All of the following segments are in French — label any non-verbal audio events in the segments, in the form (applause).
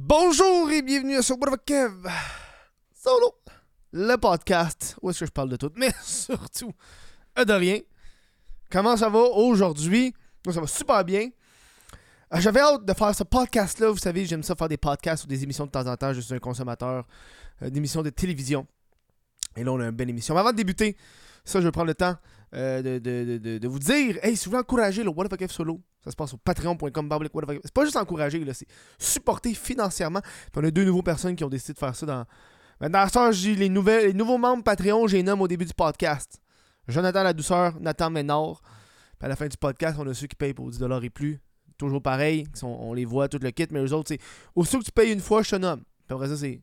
Bonjour et bienvenue sur What Kev Solo, le podcast où est-ce que je parle de tout, mais (laughs) surtout euh, de rien. Comment ça va aujourd'hui? Moi, ça va super bien. Euh, J'avais hâte de faire ce podcast-là. Vous savez, j'aime ça faire des podcasts ou des émissions de temps en temps. Je suis un consommateur euh, d'émissions de télévision. Et là, on a une belle émission. Mais avant de débuter, ça, je vais prendre le temps euh, de, vous dire hey, si vous voulez encourager le What the Fuck F solo, ça se passe au patreon.com. C'est pas juste encourager, c'est supporter financièrement. Puis on a deux nouveaux personnes qui ont décidé de faire ça dans. Dans ça, j'ai les, nouvelles, les nouveaux membres Patreon, j'ai nomme au début du podcast. Jonathan La Douceur, Nathan Ménard. Puis à la fin du podcast, on a ceux qui payent pour 10$ et plus. Toujours pareil, on les voit, tout le kit, mais eux autres, c'est. Aussitôt que tu payes une fois, je te nomme. Puis après ça, c'est.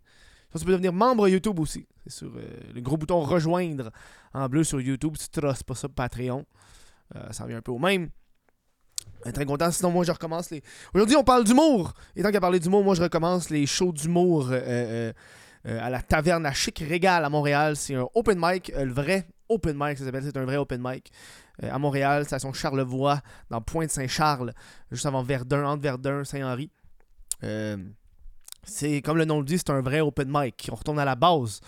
Tu peux devenir membre YouTube aussi. C'est sur euh, le gros bouton rejoindre en bleu sur YouTube. Tu trosses pas ça Patreon. Euh, ça revient un peu au même. Euh, Très content. Sinon, moi, je recommence les. Aujourd'hui, on parle d'humour. Et tant qu'à parler d'humour, moi, je recommence les shows d'humour à la taverne La Chic Régal à Montréal. C'est un open mic, le vrai open mic, ça s'appelle. C'est un vrai open mic. À Montréal, station Charlevoix, dans Pointe-Saint-Charles, juste avant Verdun, entre Verdun, Saint-Henri. C'est comme le nom le dit, c'est un vrai open mic. On retourne à la base.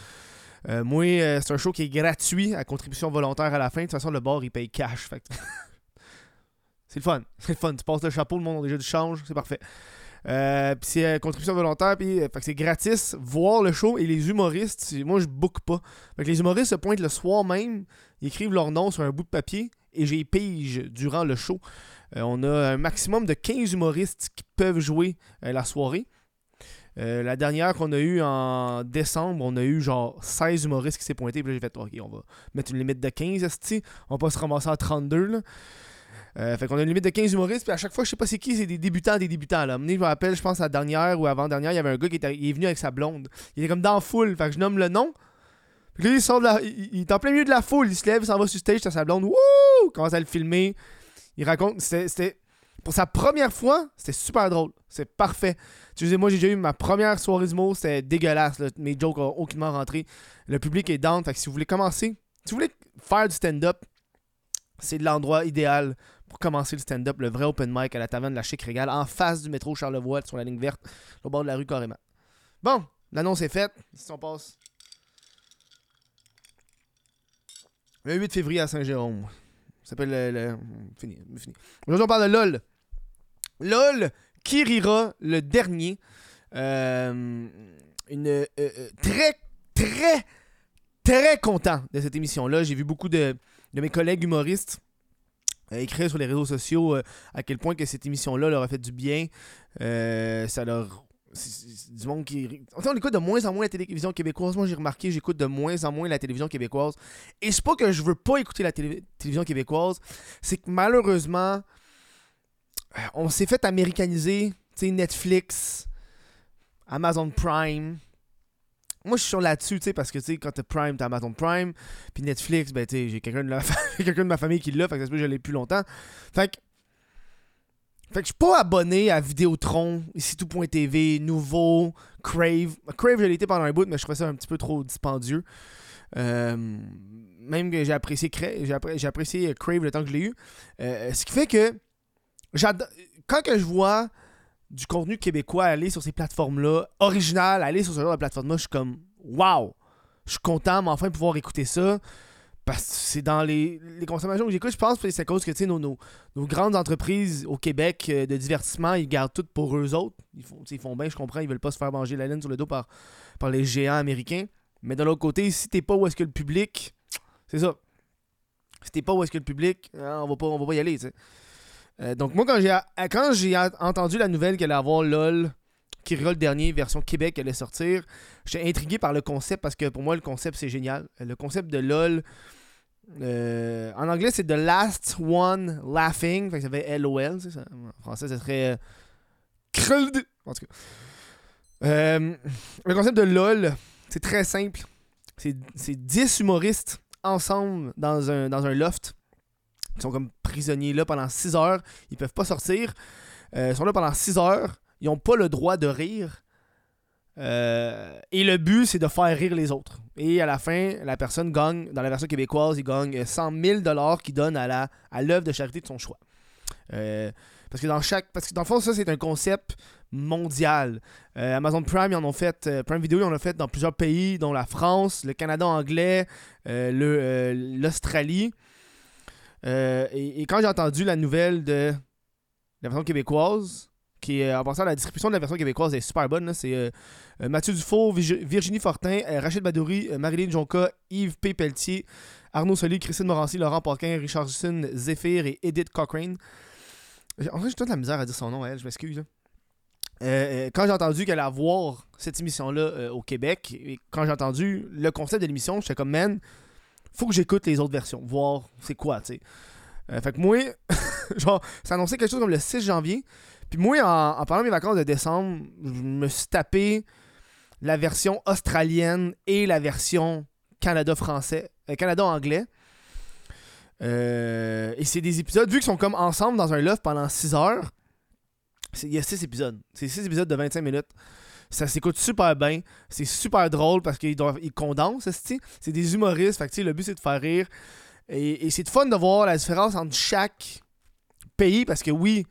Euh, moi, euh, c'est un show qui est gratuit à contribution volontaire à la fin. De toute façon, le bar, il paye cash. Fait (laughs) c'est le fun. C'est le fun. Tu passes le chapeau, le monde a déjà du change. C'est parfait. Euh, puis c'est euh, contribution volontaire, puis c'est gratis. Voir le show et les humoristes, moi je book pas. Fait que les humoristes se pointent le soir même, ils écrivent leur nom sur un bout de papier et j'ai pige durant le show. On a un maximum de 15 humoristes qui peuvent jouer la soirée. Euh, la dernière qu'on a eue en décembre, on a eu genre 16 humoristes qui s'est pointé. Puis là, j'ai fait, ok, on va mettre une limite de 15, esti. On va pas se ramasser à 32, là. Euh, fait qu'on a une limite de 15 humoristes. Puis à chaque fois, je sais pas c'est qui, c'est des débutants, des débutants, je me rappelle, je pense la dernière ou avant-dernière, il y avait un gars qui est venu avec sa blonde. Il était comme dans la foule. Fait que je nomme le nom. Puis là, il sort de la. Il est en plein milieu de la foule. Il se lève, il s'en va sur stage, t'as sa blonde. Wouh! Commence à le filmer. Il raconte. C'était. Pour sa première fois, c'était super drôle. C'est parfait. Tu sais, moi, j'ai déjà eu ma première soirée d'humour. C'était dégueulasse. Mes jokes ont aucunement rentré. Le public est down. Fait que si vous voulez commencer, si vous voulez faire du stand-up, c'est l'endroit idéal pour commencer le stand-up. Le vrai open mic à la taverne de la Chic Régal, en face du métro Charlevoix, sur la ligne verte, au bord de la rue carrément. Bon, l'annonce est faite. Si on passe. Le 8 février à Saint-Jérôme. Ça s'appelle le. le- Fini, fini. Aujourd'hui, on parle de LOL. LOL, qui rira le dernier? Euh, une euh, euh, très, très, très content de cette émission-là. J'ai vu beaucoup de, de mes collègues humoristes écrire sur les réseaux sociaux à quel point que cette émission-là leur a fait du bien. Ça leur. c'est- du monde qui. On écoute de moins en moins la télévision québécoise. Moi, j'ai remarqué, j'écoute de moins en moins la télévision québécoise. Et c'est pas que je veux pas écouter la télé- télévision québécoise, c'est que malheureusement, on s'est fait américaniser. Tu sais, Netflix, Amazon Prime. Moi, je suis là-dessus, tu sais, parce que, tu sais, quand t'as Prime, t'as Amazon Prime. Puis Netflix, ben, tu sais, j'ai quelqu'un de, la (laughs) de ma famille qui l'a, fait que ça se que je l'ai plus longtemps. Fait que. Fait que je suis pas abonné à Vidéotron, ici tout.tv, Nouveau, Crave. Crave, je l'ai été pendant un bout, mais je trouvais ça un petit peu trop dispendieux. Euh, même que j'ai apprécié, Cra- j'ai appré- j'ai apprécié Crave le temps que je l'ai eu. Euh, ce qui fait que quand que je vois du contenu québécois aller sur ces plateformes-là, original, aller sur ce genre de plateforme-là, je suis comme Waouh! Je suis content, mais enfin pouvoir écouter ça. Parce que c'est dans les, les consommations que j'écoute, je pense que c'est à cause que nos, nos, nos grandes entreprises au Québec euh, de divertissement, ils gardent tout pour eux autres. Ils font, ils font bien, je comprends, ils veulent pas se faire manger la laine sur le dos par, par les géants américains. Mais de l'autre côté, si t'es pas où est-ce que le public, c'est ça. Si t'es pas où est-ce que le public, hein, on va pas, on va pas y aller, tu sais. Euh, donc moi, quand j'ai a- quand j'ai entendu la nouvelle qu'elle allait avoir LOL, qui le dernier, version Québec, allait sortir, j'étais intrigué par le concept parce que pour moi, le concept, c'est génial. Le concept de LOL, euh, en anglais, c'est The Last One Laughing. Fait que ça fait LOL. ça. En français, ça serait. euh. En tout cas. Euh, le concept de LOL, c'est très simple. C'est c'est 10 humoristes ensemble dans un, dans un loft. Ils sont comme prisonniers là pendant 6 heures. Ils peuvent pas sortir. Euh, ils sont là pendant 6 heures. Ils n'ont pas le droit de rire. Euh, et le but, c'est de faire rire les autres. Et à la fin, la personne gagne, dans la version québécoise, il gagne 100 000 qu'il donne à la à l'œuvre de charité de son choix. Euh, Parce que dans chaque. Parce que dans le fond, ça, c'est un concept mondial. Amazon Prime, ils en ont fait. Prime Video, ils en ont fait dans plusieurs pays, dont la France, le Canada anglais, l'Australie. Euh, et, quand j'ai entendu la nouvelle de la version québécoise, qui est en passant la description de la version québécoise est super bonne, c'est euh, euh, Mathieu Virgi- Virginie Fortin, euh, Rachid Badouri, euh, Marilyn Jonca, Yves P. Pelletier, Arnaud Soli, Christine Morancy, Laurent Paquin, Richardson Zephyr et Edith Cochrane. En vrai, j'ai toute la misère à dire son nom elle, je m'excuse. Euh, euh, quand j'ai entendu qu'elle allait avoir cette émission-là euh, au Québec, et quand j'ai entendu le concept de l'émission, j'étais comme, man, faut que j'écoute les autres versions, voir c'est quoi, tu sais. Euh, fait que moi, (laughs) genre, ça annonçait quelque chose comme le 6 janvier. Puis moi, en, parlant de mes vacances de décembre, je me suis tapé la version australienne et la version Canada-français, euh, Canada-anglais. Euh, et c'est des épisodes, vu qu'ils sont comme ensemble dans un loft pendant 6 heures, il y a 6 épisodes. C'est 6 épisodes de 25 minutes. Ça s'écoute super bien. C'est super drôle parce qu'ils ils condensent, c'est des humoristes. Fait que, le but, c'est de faire rire. Et, c'est fun de voir la différence entre chaque pays parce que oui,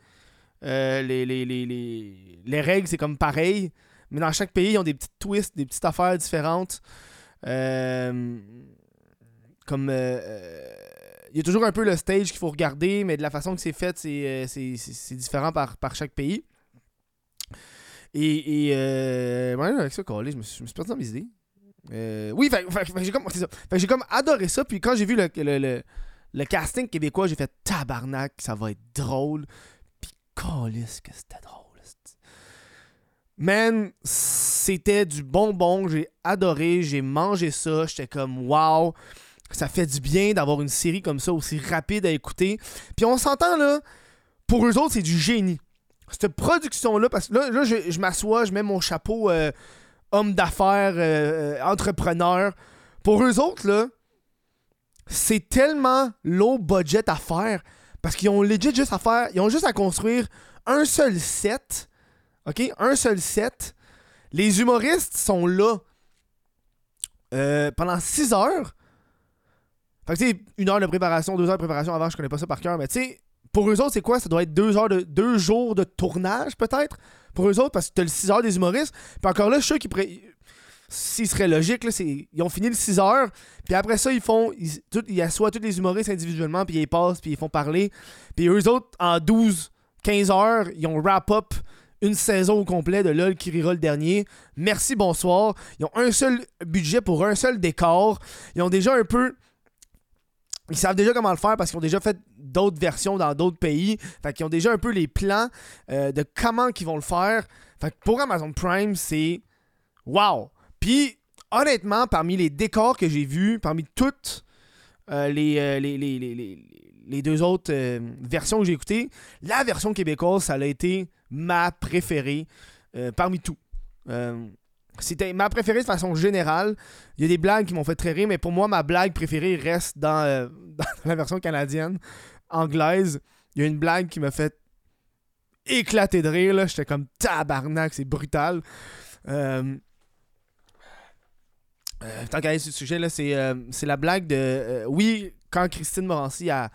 euh, les, les, les, les, les règles, c'est comme pareil. Mais dans chaque pays, ils ont des petites twists, des petites affaires différentes. Euh, comme. euh, il y a toujours un peu le stage qu'il faut regarder, mais de la façon que c'est fait, c'est, différent par chaque pays. Et, et euh, ouais, avec ça, câlé, je me suis, je me suis perdu dans mes idées. Oui, j'ai comme, adoré ça. Puis quand j'ai vu le, le, le, le casting québécois, j'ai fait tabarnak, ça va être drôle. Puis câlisse que c'était drôle. Man, c'était du bonbon. J'ai adoré. J'ai mangé ça. J'étais comme wow. Ça fait du bien d'avoir une série comme ça, aussi rapide à écouter. Puis on s'entend là, pour eux autres, c'est du génie. Cette production-là, parce que là, là je, je m'assois, je mets mon chapeau euh, homme d'affaires, euh, euh, entrepreneur. Pour eux autres, là, c'est tellement low budget à faire parce qu'ils ont legit juste à faire, ils ont juste à construire un seul set. OK? Un seul set. Les humoristes sont là pendant 6 heures. Fait que tu sais, une heure de préparation, deux heures de préparation avant, je connais pas ça par cœur, mais tu sais, pour eux autres, c'est quoi? Ça doit être deux heures de deux jours de tournage, peut-être? Pour eux autres, parce que t'as le 6 heures des humoristes. Puis encore là, je suis sûr qu'ils pourraient. S'il serait logique, là, c'est. Ils ont fini le 6 heures. Puis après ça, ils font. Ils, ils assoient tous les humoristes individuellement, puis ils passent, puis ils font parler. Puis eux autres, en 12, 15 heures, ils ont wrap-up une saison au complet de LOL qui rira le dernier. Merci, bonsoir. Ils ont un seul budget pour un seul décor. Ils ont déjà un peu. Ils savent déjà comment le faire parce qu'ils ont déjà fait d'autres versions dans d'autres pays. Fait qu'ils ont déjà un peu les plans euh, de comment ils vont le faire. Fait que pour Amazon Prime, c'est wow. Puis honnêtement, parmi les décors que j'ai vus, parmi toutes euh, les, euh, les, les, les, les- les deux autres versions que j'ai écoutées, la version québécoise, ça a été ma préférée parmi tout. C'était ma préférée de façon générale. Il y a des blagues qui m'ont fait très rire, mais pour moi, ma blague préférée reste dans, euh, (laughs) la version canadienne, anglaise. Il y a une blague qui m'a fait éclater de rire. J'étais comme tabarnak, c'est brutal. Euh, euh, tant qu'à aller sur le sujet, c'est, la blague de. oui, quand Christine Morancy a,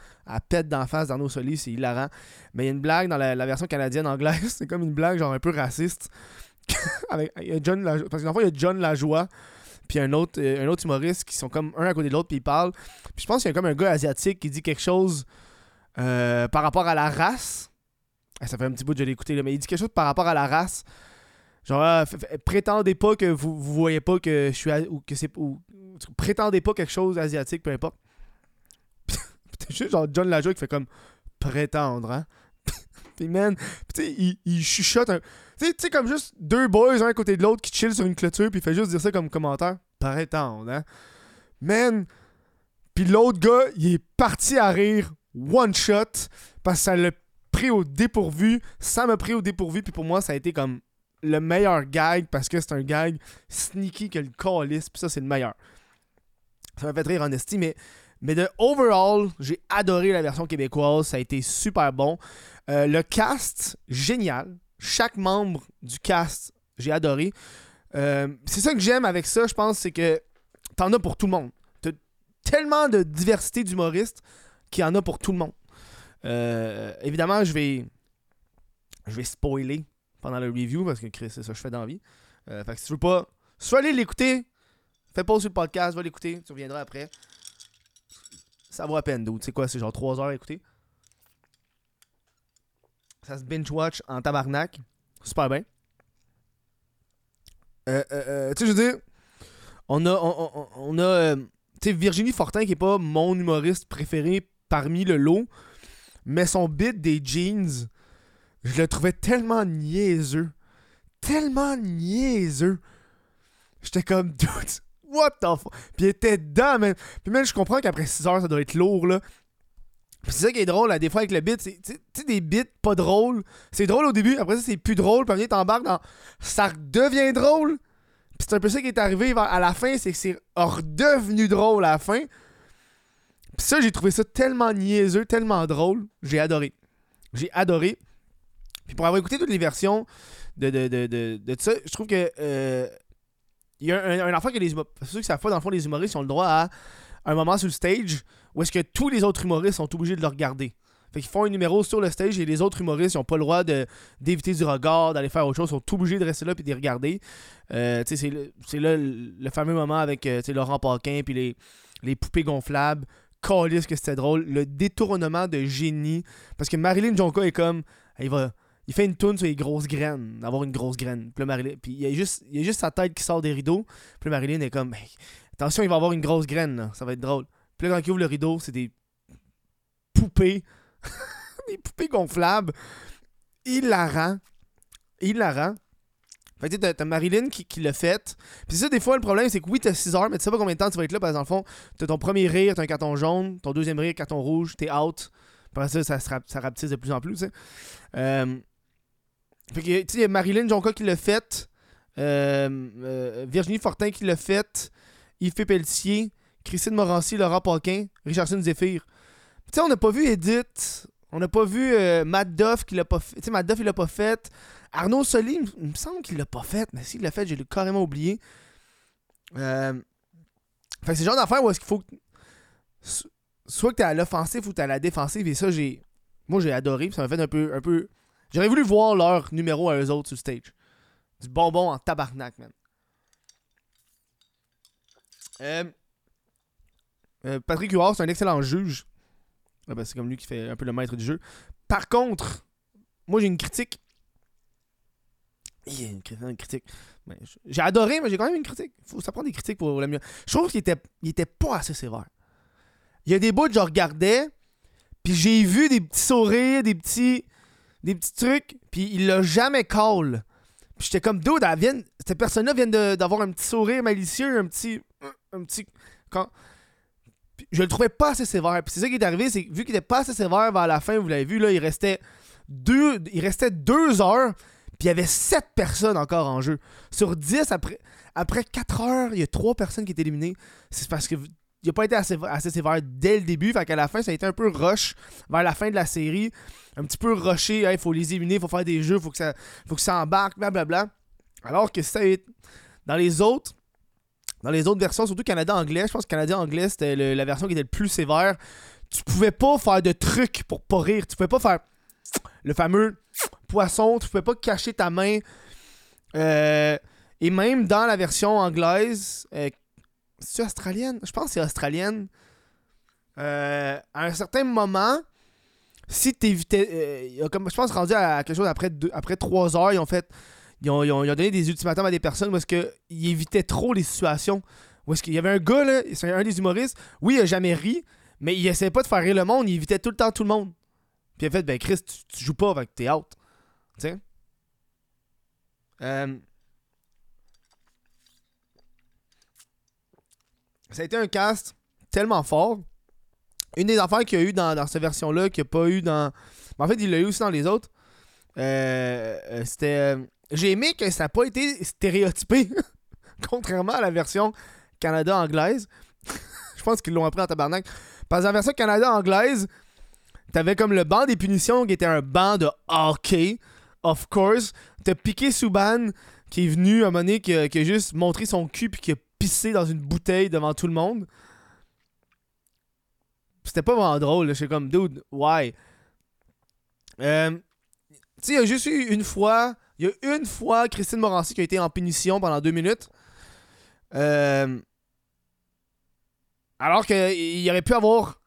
pète d'en face d'Arnaud Soli, c'est hilarant. Mais il y a une blague dans la, la version canadienne anglaise, (laughs) c'est comme une blague genre un peu raciste. (laughs) Il y a John Lajoie, parce que dans le fond, il y a John puis un autre, euh, un autre humoriste qui sont comme un à côté de l'autre, puis ils parlent. Puis je pense qu'il y a comme un gars asiatique qui dit quelque chose euh, par rapport à la race. Ah, Ça fait un petit bout que je l'ai écouté, là, mais il dit quelque chose par rapport à la race. Genre, f- prétendez pas que vous, vous voyez pas que je suis. ou que c'est. Prétendez pas quelque chose asiatique, peu importe. (laughs) Puis juste genre John Lajoie qui fait comme prétendre, hein. (laughs) Puis man, tu sais, il, il chuchote un. Tu sais- comme juste deux boys un à côté de l'autre qui chill sur une clôture, puis il fait juste dire ça comme commentaire. Prétendre, hein. Man. Puis l'autre gars, il est parti à rire one shot parce que ça l'a pris au dépourvu. Ça m'a pris au dépourvu, puis pour moi, ça a été comme le meilleur gag parce que c'est un gag sneaky que le calice, puis ça, c'est le meilleur. Ça m'a fait rire en esti, mais, mais de overall, j'ai adoré la version québécoise. Ça a été super bon. Euh, le cast, génial. Chaque membre du cast, j'ai adoré. Euh, c'est ça que j'aime avec ça, je pense, c'est que t'en as pour tout le monde. T'as tellement de diversité d'humoristes qu'il y en a pour tout le monde. Euh, évidemment, je vais je vais spoiler pendant le review parce que Chris, c'est ça que je fais dans la vie. Euh, fait que si tu veux pas. Veux aller l'écouter, fais pause sur le podcast, va l'écouter, tu reviendras après. Ça vaut à peine, d'où. Tu sais quoi, c'est genre 3 heures à écouter? Ça se binge-watch en tabarnak. Super bien. Euh, euh, euh, tu sais, je veux dire, on a, on, on- on a euh, tu sais, Virginie Fortin qui est pas mon humoriste préféré parmi le lot, mais son bit des jeans, je le trouvais tellement niaiseux. Tellement niaiseux. J'étais comme, (laughs) dude, what the fuck? Puis il était dedans, man. Puis même, je comprends qu'après 6 heures, ça doit être lourd, là. C'est ça qui est drôle, là, des fois, avec le bit, c'est, des bits pas drôles. C'est drôle au début, après ça, c'est plus drôle, puis t'embarques dans... Ça redevient drôle. Puis c'est un peu ça qui est arrivé à la fin, c'est que c'est redevenu drôle à la fin. Puis ça, j'ai trouvé ça tellement niaiseux, tellement drôle. J'ai adoré. J'ai adoré. Puis pour avoir écouté toutes les versions de, de, de, de, ça, je trouve que... euh, il y a un, un enfant que les humoristes... Sûr que ça fait, dans le fond, les humoristes ont le droit à un moment sur le stage où est-ce que tous les autres humoristes sont obligés de le regarder. Fait qu'ils font un numéro sur le stage et les autres humoristes n'ont pas le droit d'éviter du regard, d'aller faire autre chose, sont obligés de rester là et de regarder. Euh, c'est, là le, fameux moment avec euh, Laurent Paquin puis les, les poupées gonflables. Calisse que c'était drôle. Le détournement de génie. Parce que Marilyn Jonka est comme. Il va. Il fait une tourne sur les grosses graines, d'avoir une grosse graine. Puis Marilyn, puis il y a juste, il y a juste sa tête qui sort des rideaux. Puis Marilyn est comme, attention, il va avoir une grosse graine, là. ça va être drôle. Puis là, quand il le rideau, c'est des poupées, (laughs) des poupées gonflables, hilarant, hilarant. Fait que tu sais, t'as- t'as Marilyn qui, qui l'a fait. Puis ça, des fois, le problème, c'est que oui, t'as 6 heures, mais tu sais pas combien de temps tu vas être là, parce que dans le fond, t'as ton premier rire, t'as un carton jaune, ton deuxième rire, carton rouge, t'es out. Après ça, ça, ça rapetisse de plus en plus, tu sais. Euh, fait que, tu il Marilyn Jonca qui l'a fait, euh, euh, Virginie Fortin qui l'a fait, Yves Pelletier, Christine Morancy, Laurent Paquin, Richardson Zephyr. Tu sais, on n'a pas vu Edith, on n'a pas vu euh, Matt Duff qui l'a pas fait. Tu sais, Matt Duff, il l'a pas fait. Arnaud Soli, il me- semble qu'il l'a pas fait, mais s'il l'a fait, j'ai carrément oublié. Euh, Fait que c'est le genre d'affaire où est-ce qu'il faut que- so- Soit que t'es à l'offensive ou t'es à la défensive, et ça, j'ai. Moi, j'ai adoré, ça m'a fait un peu. Un peu... J'aurais voulu voir leur numéro à eux autres sur le stage. Du bonbon en tabarnak, man. Euh, euh, Patrick Huard, c'est un excellent juge. Ah ben, c'est comme lui qui fait un peu le maître du jeu. Par contre, moi j'ai une critique. Il y a une, cri- une critique. Ben, j'ai adoré, mais j'ai quand même une critique. Faut, ça prend des critiques pour la mieux. Je trouve qu'il était, il était pas assez sévère. Il y a des bouts que je regardais, puis j'ai vu des petits sourires, des petits, des petits trucs, puis il l'a jamais call. Puis j'étais comme, dude, elle vient, cette personne-là vient d'avoir un petit sourire malicieux, un petit. Un petit. Quand, je le trouvais pas assez sévère. Puis c'est ça qui est arrivé, c'est vu qu'il était pas assez sévère vers la fin, vous l'avez vu, là, il restait deux, il restait deux heures, puis il y avait sept personnes encore en jeu. Sur 10, après, après 4 heures, il y a trois personnes qui étaient éliminées. C'est parce que il a pas été assez, assez sévère dès le début. Fait qu'à la fin, ça a été un peu rush vers la fin de la série. Un petit peu rushé. Il faut les éliminer, il faut faire des jeux, faut que ça, faut que ça embarque, blablabla. Alors que ça dans les autres, dans les autres versions, surtout Canada anglais, je pense que Canada anglais, c'était la version qui était le plus sévère. Tu pouvais pas faire de trucs pour pas rire. Tu pouvais pas faire le fameux poisson. Tu pouvais pas cacher ta main. Euh, et même dans la version anglaise, euh, c'est australienne? Je pense que c'est australienne. Euh, à un certain moment, si t'évitais. euh, je pense rendu à quelque chose après, deux, après 3 heures, ils ont fait. Ils ont, donné des ultimatums à des personnes parce qu'ils évitaient trop les situations. Où est-ce qu'il y avait un gars, là, c'est un des humoristes, oui, il a jamais ri, mais il essayait pas de faire rire le monde, il évitait tout le temps tout le monde. Puis il a fait, ben Chris, tu, tu joues pas, que t'es out. Tu sais? Euh, ça a été un cast tellement fort. Une des affaires qu'il y a eu dans, dans cette version-là, qu'il n'y a pas eu dans. Mais en fait, il l'a eu aussi dans les autres. Euh, euh, C'était. J'ai aimé que ça n'a pas été stéréotypé, (laughs) contrairement à la version Canada-anglaise. (laughs) Je pense qu'ils l'ont appris en tabarnak. Parce la version Canada-anglaise, t'avais comme le banc des punitions qui était un banc de hockey, of course. T'as Piqué Souban qui est venu à un moment donné, qui a, juste montré son cul puis qui a pissé dans une bouteille devant tout le monde. C'était pas vraiment drôle. J'étais comme, dude, why? Euh, tu sais, il y a juste eu une fois. Il y a une fois Christine Morancy qui a été en punition pendant deux minutes. Euh, alors qu'il aurait pu avoir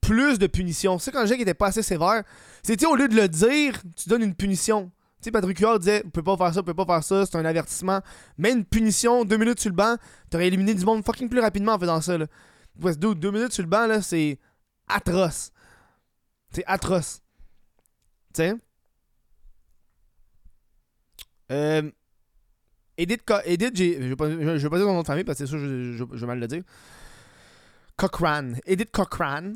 plus de punitions. C'est quand le jeu était pas assez sévère. C'était au lieu de le dire, tu donnes une punition. Tu sais, Patrick Huard disait Vous pouvez pas faire ça, vous pouvez pas faire ça, c'est un avertissement. Mais une punition, deux minutes sur le banc, t'aurais éliminé du monde fucking plus rapidement en faisant ça. Là. deux, deux minutes sur le banc, là, c'est atroce. C'est atroce. Tu sais? Euh, Edith, Edith je vais pas, dire son nom de famille parce que c'est sûr je, je, vais mal le dire. Cochran. Edith Cochran.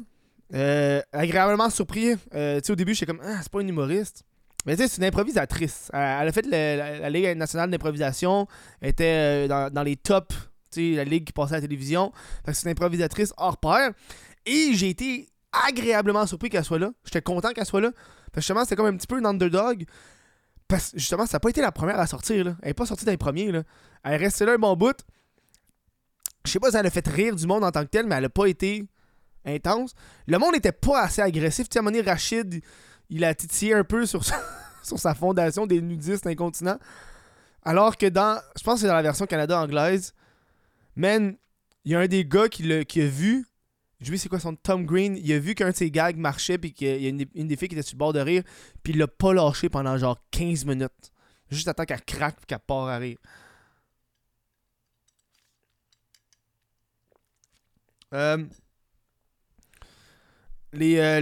Euh, agréablement surpris. Euh, au début, j'étais comme, ah, c'est pas une humoriste. Mais c'est une improvisatrice. Elle, a fait la, Ligue nationale d'improvisation. Elle était dans, les tops, la ligue qui passait à la télévision. C'est une improvisatrice hors pair. Et j'ai été agréablement surpris qu'elle soit là. J'étais content qu'elle soit là. Parce que justement, c'était comme un petit peu une underdog. Parce justement, ça n'a pas été la première à sortir. Là. Elle n'est pas sortie dans les premiers. Elle est restée là un bon bout. Je sais pas si elle a fait rire du monde en tant que tel, mais elle n'a pas été intense. Le monde n'était pas assez agressif. Tu sais, Rachid, il a titillé un peu sur sa, (laughs) sur sa fondation des nudistes incontinents. Alors que dans. Je pense que c'est dans la version Canada anglaise. Man, il y a un des gars qui, qui a vu. Je sais c'est quoi son Tom Green? Il a vu qu'un de ses gags marchait. Puis qu'il y a une, une, des filles qui était sur le bord de rire. Puis il l'a pas lâché pendant genre 15 minutes. Juste à temps qu'elle craque. Puis qu'elle part à rire. Euh, les, euh,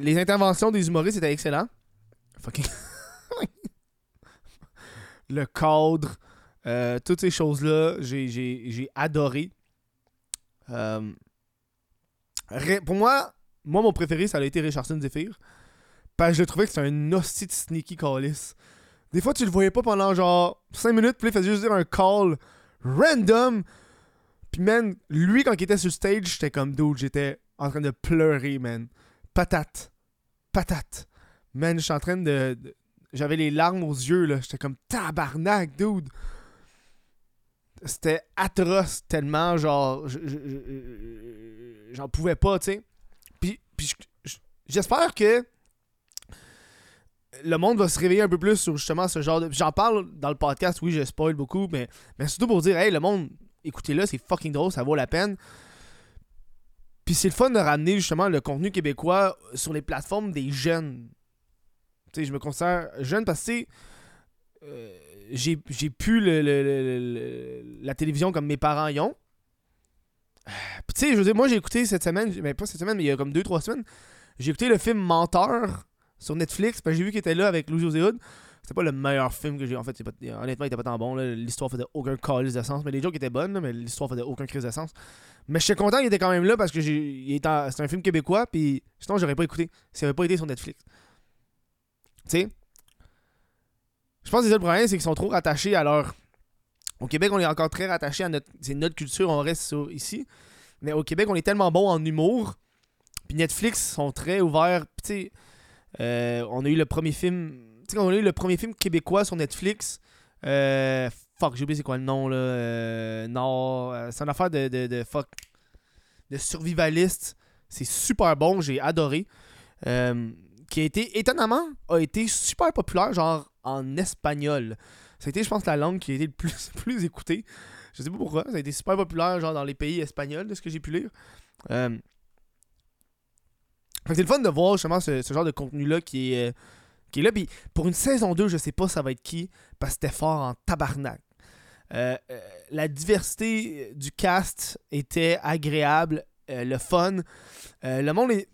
les, interventions des humoristes étaient excellentes. Fucking. (laughs) le cadre, euh, toutes ces choses-là, j'ai adoré. Pour moi, moi, mon préféré, ça a été Richardson Zephyr. Parce que je trouvais que c'était un hostie de sneaky callis. Des fois, tu le voyais pas pendant genre 5 minutes, puis il faisait juste dire un call random. Puis, man, lui, quand il était sur stage, j'étais comme dude, j'étais en train de pleurer, man. Patate. Patate. Man, je suis en train de. J'avais les larmes aux yeux, là. J'étais comme tabarnak, dude. C'était atroce tellement, genre. J'en pouvais pas, tu sais. Puis, puis j'espère que le monde va se réveiller un peu plus sur justement ce genre de. J'en parle dans le podcast, oui, je spoil beaucoup, mais, mais surtout pour dire, hey, le monde, écoutez-le, c'est fucking drôle, ça vaut la peine. Puis c'est le fun de ramener justement le contenu québécois sur les plateformes des jeunes. Tu sais, je me considère jeune parce que euh, j'ai, j'ai pu la télévision comme mes parents y ont. Puis tu sais, je veux dire, moi j'ai écouté cette semaine, mais pas cette semaine, mais il y a comme 2-3 semaines, j'ai écouté le film Menteur sur Netflix, parce que j'ai vu qu'il était là avec Louis-José Hood. C'était pas le meilleur film que j'ai. En fait, honnêtement, il était pas tant bon. L'histoire faisait aucun calice de. Mais les jokes étaient bonnes, mais l'histoire faisait aucun crise de sens. Mais je suis content qu'il était quand même là parce que c'est un film québécois. Puis sinon, j'aurais pas écouté. S'il avait pas été sur Netflix. Tu sais? Je pense que le problème, c'est qu'ils sont trop rattachés à leur. Au Québec, on est encore très rattaché à notre. Notre culture, on reste sur, ici. Mais au Québec, on est tellement bon en humour. Puis Netflix sont très ouverts. Tu sais, euh, on a eu le premier film sais, quand on a eu le premier film québécois sur Netflix, euh, fuck, j'ai oublié c'est quoi le nom, là. Euh, non, c'est une affaire de, de, de, fuck. De survivaliste. C'est super bon, j'ai adoré. Qui a été, étonnamment, a été super populaire, genre en espagnol. C'était, je pense, la langue qui a été le plus, (laughs) plus écoutée. Je sais pas pourquoi. Ça a été super populaire, genre dans les pays espagnols, de ce que j'ai pu lire. Euh... c'est le fun de voir justement ce, genre de contenu-là qui est qui est là. Puis pour une saison 2, je sais pas ça va être qui, parce que c'était fort en tabarnak. Euh, euh, la diversité du cast était agréable, euh, le fun. le monde est.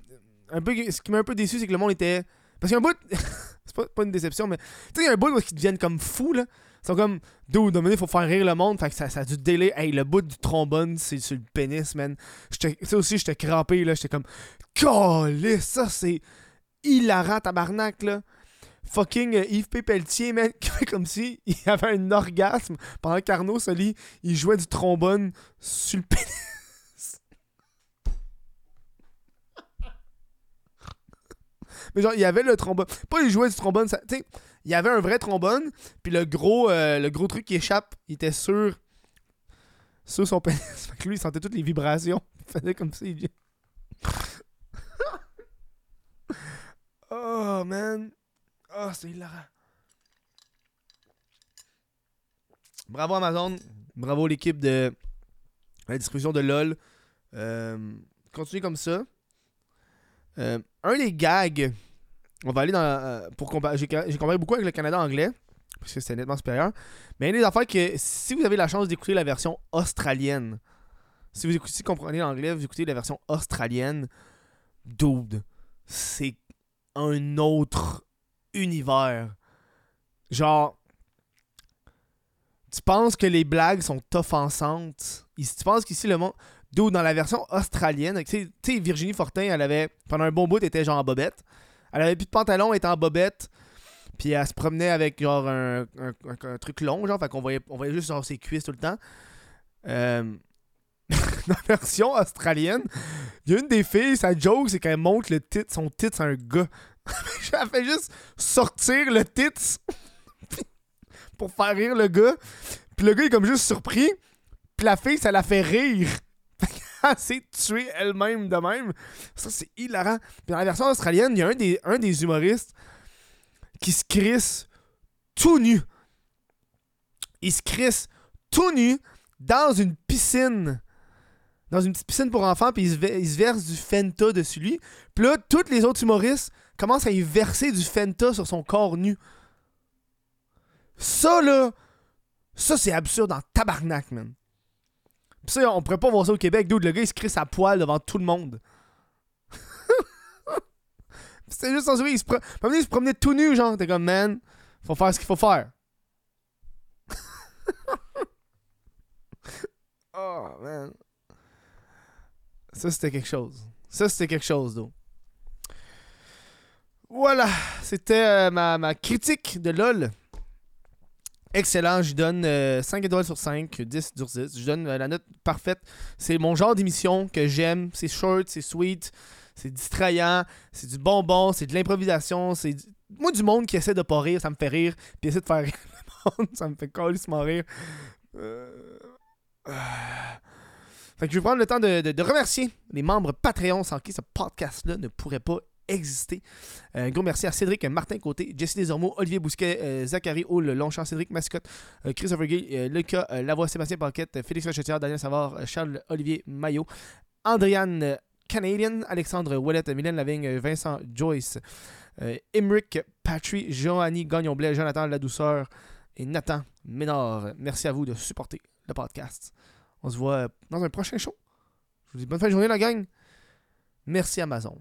Un peu, ce qui m'a un peu déçu, c'est que le monde était. Parce qu'il y a un bout. (laughs) c'est pas, pas, une déception, mais. Tu sais, il y a un bout où ils deviennent comme fous, là. Ils sont comme. Dude, il faut faire rire le monde. Fait que ça, ça a du délai. Hey, le bout du trombone, c'est sur le pénis, man. Ça aussi, j'étais crampé, là. J'étais comme. Calé, ça, c'est hilarant, tabarnak, là fucking euh, Yves P. Pelletier, man, (laughs) qui fait comme si il avait un orgasme pendant qu'Arnaud Soli, il jouait du trombone sur le pénis. Mais genre, il y avait le trombone. Pas il jouait du trombone, tu sais, il y avait un vrai trombone, puis le gros, euh, le gros truc qui échappe, il était sur, sur son pénis. (laughs) Fait que lui, il sentait toutes les vibrations. (laughs) Il faisait comme ça, il... (laughs) oh, man. Ah, c'est hilarant. Bravo Amazon. Bravo l'équipe de la distribution de LOL. Euh, continuez comme ça. Euh, un des gags, on va aller dans. euh, j'ai comparé beaucoup avec le Canada anglais, parce que c'était nettement supérieur. Mais une des affaires que, si vous avez la chance d'écouter la version australienne, si vous écoutez, si vous comprenez l'anglais, vous écoutez la version australienne, dude, c'est un autre univers. Genre, tu penses que les blagues sont offensantes. Tu penses qu'ici, le monde. Dans la version australienne, tu sais- Virginie Fortin, elle avait. Pendant un bon bout, était genre en bobette. Elle avait plus de pantalon, elle était en bobette. Puis elle se promenait avec genre un, truc long, genre. Fait qu'on voyait, on voyait juste genre ses cuisses tout le temps. Euh, (laughs) dans la version australienne, il y a une des filles, sa joke, c'est qu'elle montre le titre, son titre, c'est un gars. (laughs) elle fait juste sortir le titre (laughs) pour faire rire le gars. Puis le gars est comme juste surpris. Puis la fille, ça la fait rire. (laughs) S'est tuée elle-même de même. Ça, c'est hilarant. Puis dans la version australienne, il y a un des, un humoristes qui se crisse tout nu. Il se crisse tout nu dans une piscine. Dans une petite piscine pour enfants, puis il se, il se verse du Fenta dessus lui. Puis là, tous les autres humoristes commencent à y verser du Fenta sur son corps nu. Ça, là, ça, c'est absurde en tabarnak, man. Ça, on pourrait pas voir ça au Québec. Dude, le gars, il se crie sa poêle devant tout le monde. (laughs) C'était juste en il se, il se promenait tout nu, genre. T'es comme, man, faut faire ce qu'il faut faire. (laughs) oh, man. Ça, c'était quelque chose. Ça, c'était quelque chose, d'eau. Voilà, c'était euh, ma critique de LOL. Excellent, je donne euh, 5 étoiles sur 5, 10 sur 10. Je donne euh, la note parfaite. C'est mon genre d'émission que j'aime. C'est short, c'est sweet, c'est distrayant, c'est du bonbon, c'est de l'improvisation. C'est Moi, du monde qui essaie de pas rire, ça me fait rire. Puis essaie de faire (laughs) rire le monde, ça me fait calissement rire. Euh, ah. Fait que je vais prendre le temps de, de- de remercier les membres Patreon sans qui ce podcast-là ne pourrait pas exister. Euh, un gros merci à Cédric Martin Côté, Jesse Desormeaux, Olivier Bousquet, euh, Zachary Hull, Longchamp, Cédric Mascotte, euh, Christopher Gay, euh, Lucas euh, Lavoie, Sébastien Paquette, euh, Félix Rochetière, Daniel Savard, euh, Charles Olivier Maillot, Andriane euh, Canadian, Alexandre Ouellette, Mylène Lavigne, euh, Vincent Joyce, euh, Emric Patry, Joanny Gagnon-Blais, Jonathan Ladouceur et Nathan Ménard. Merci à vous de supporter le podcast. On se voit euh, dans un prochain show. Je vous dis bonne fin de journée, la gang. Merci Amazon.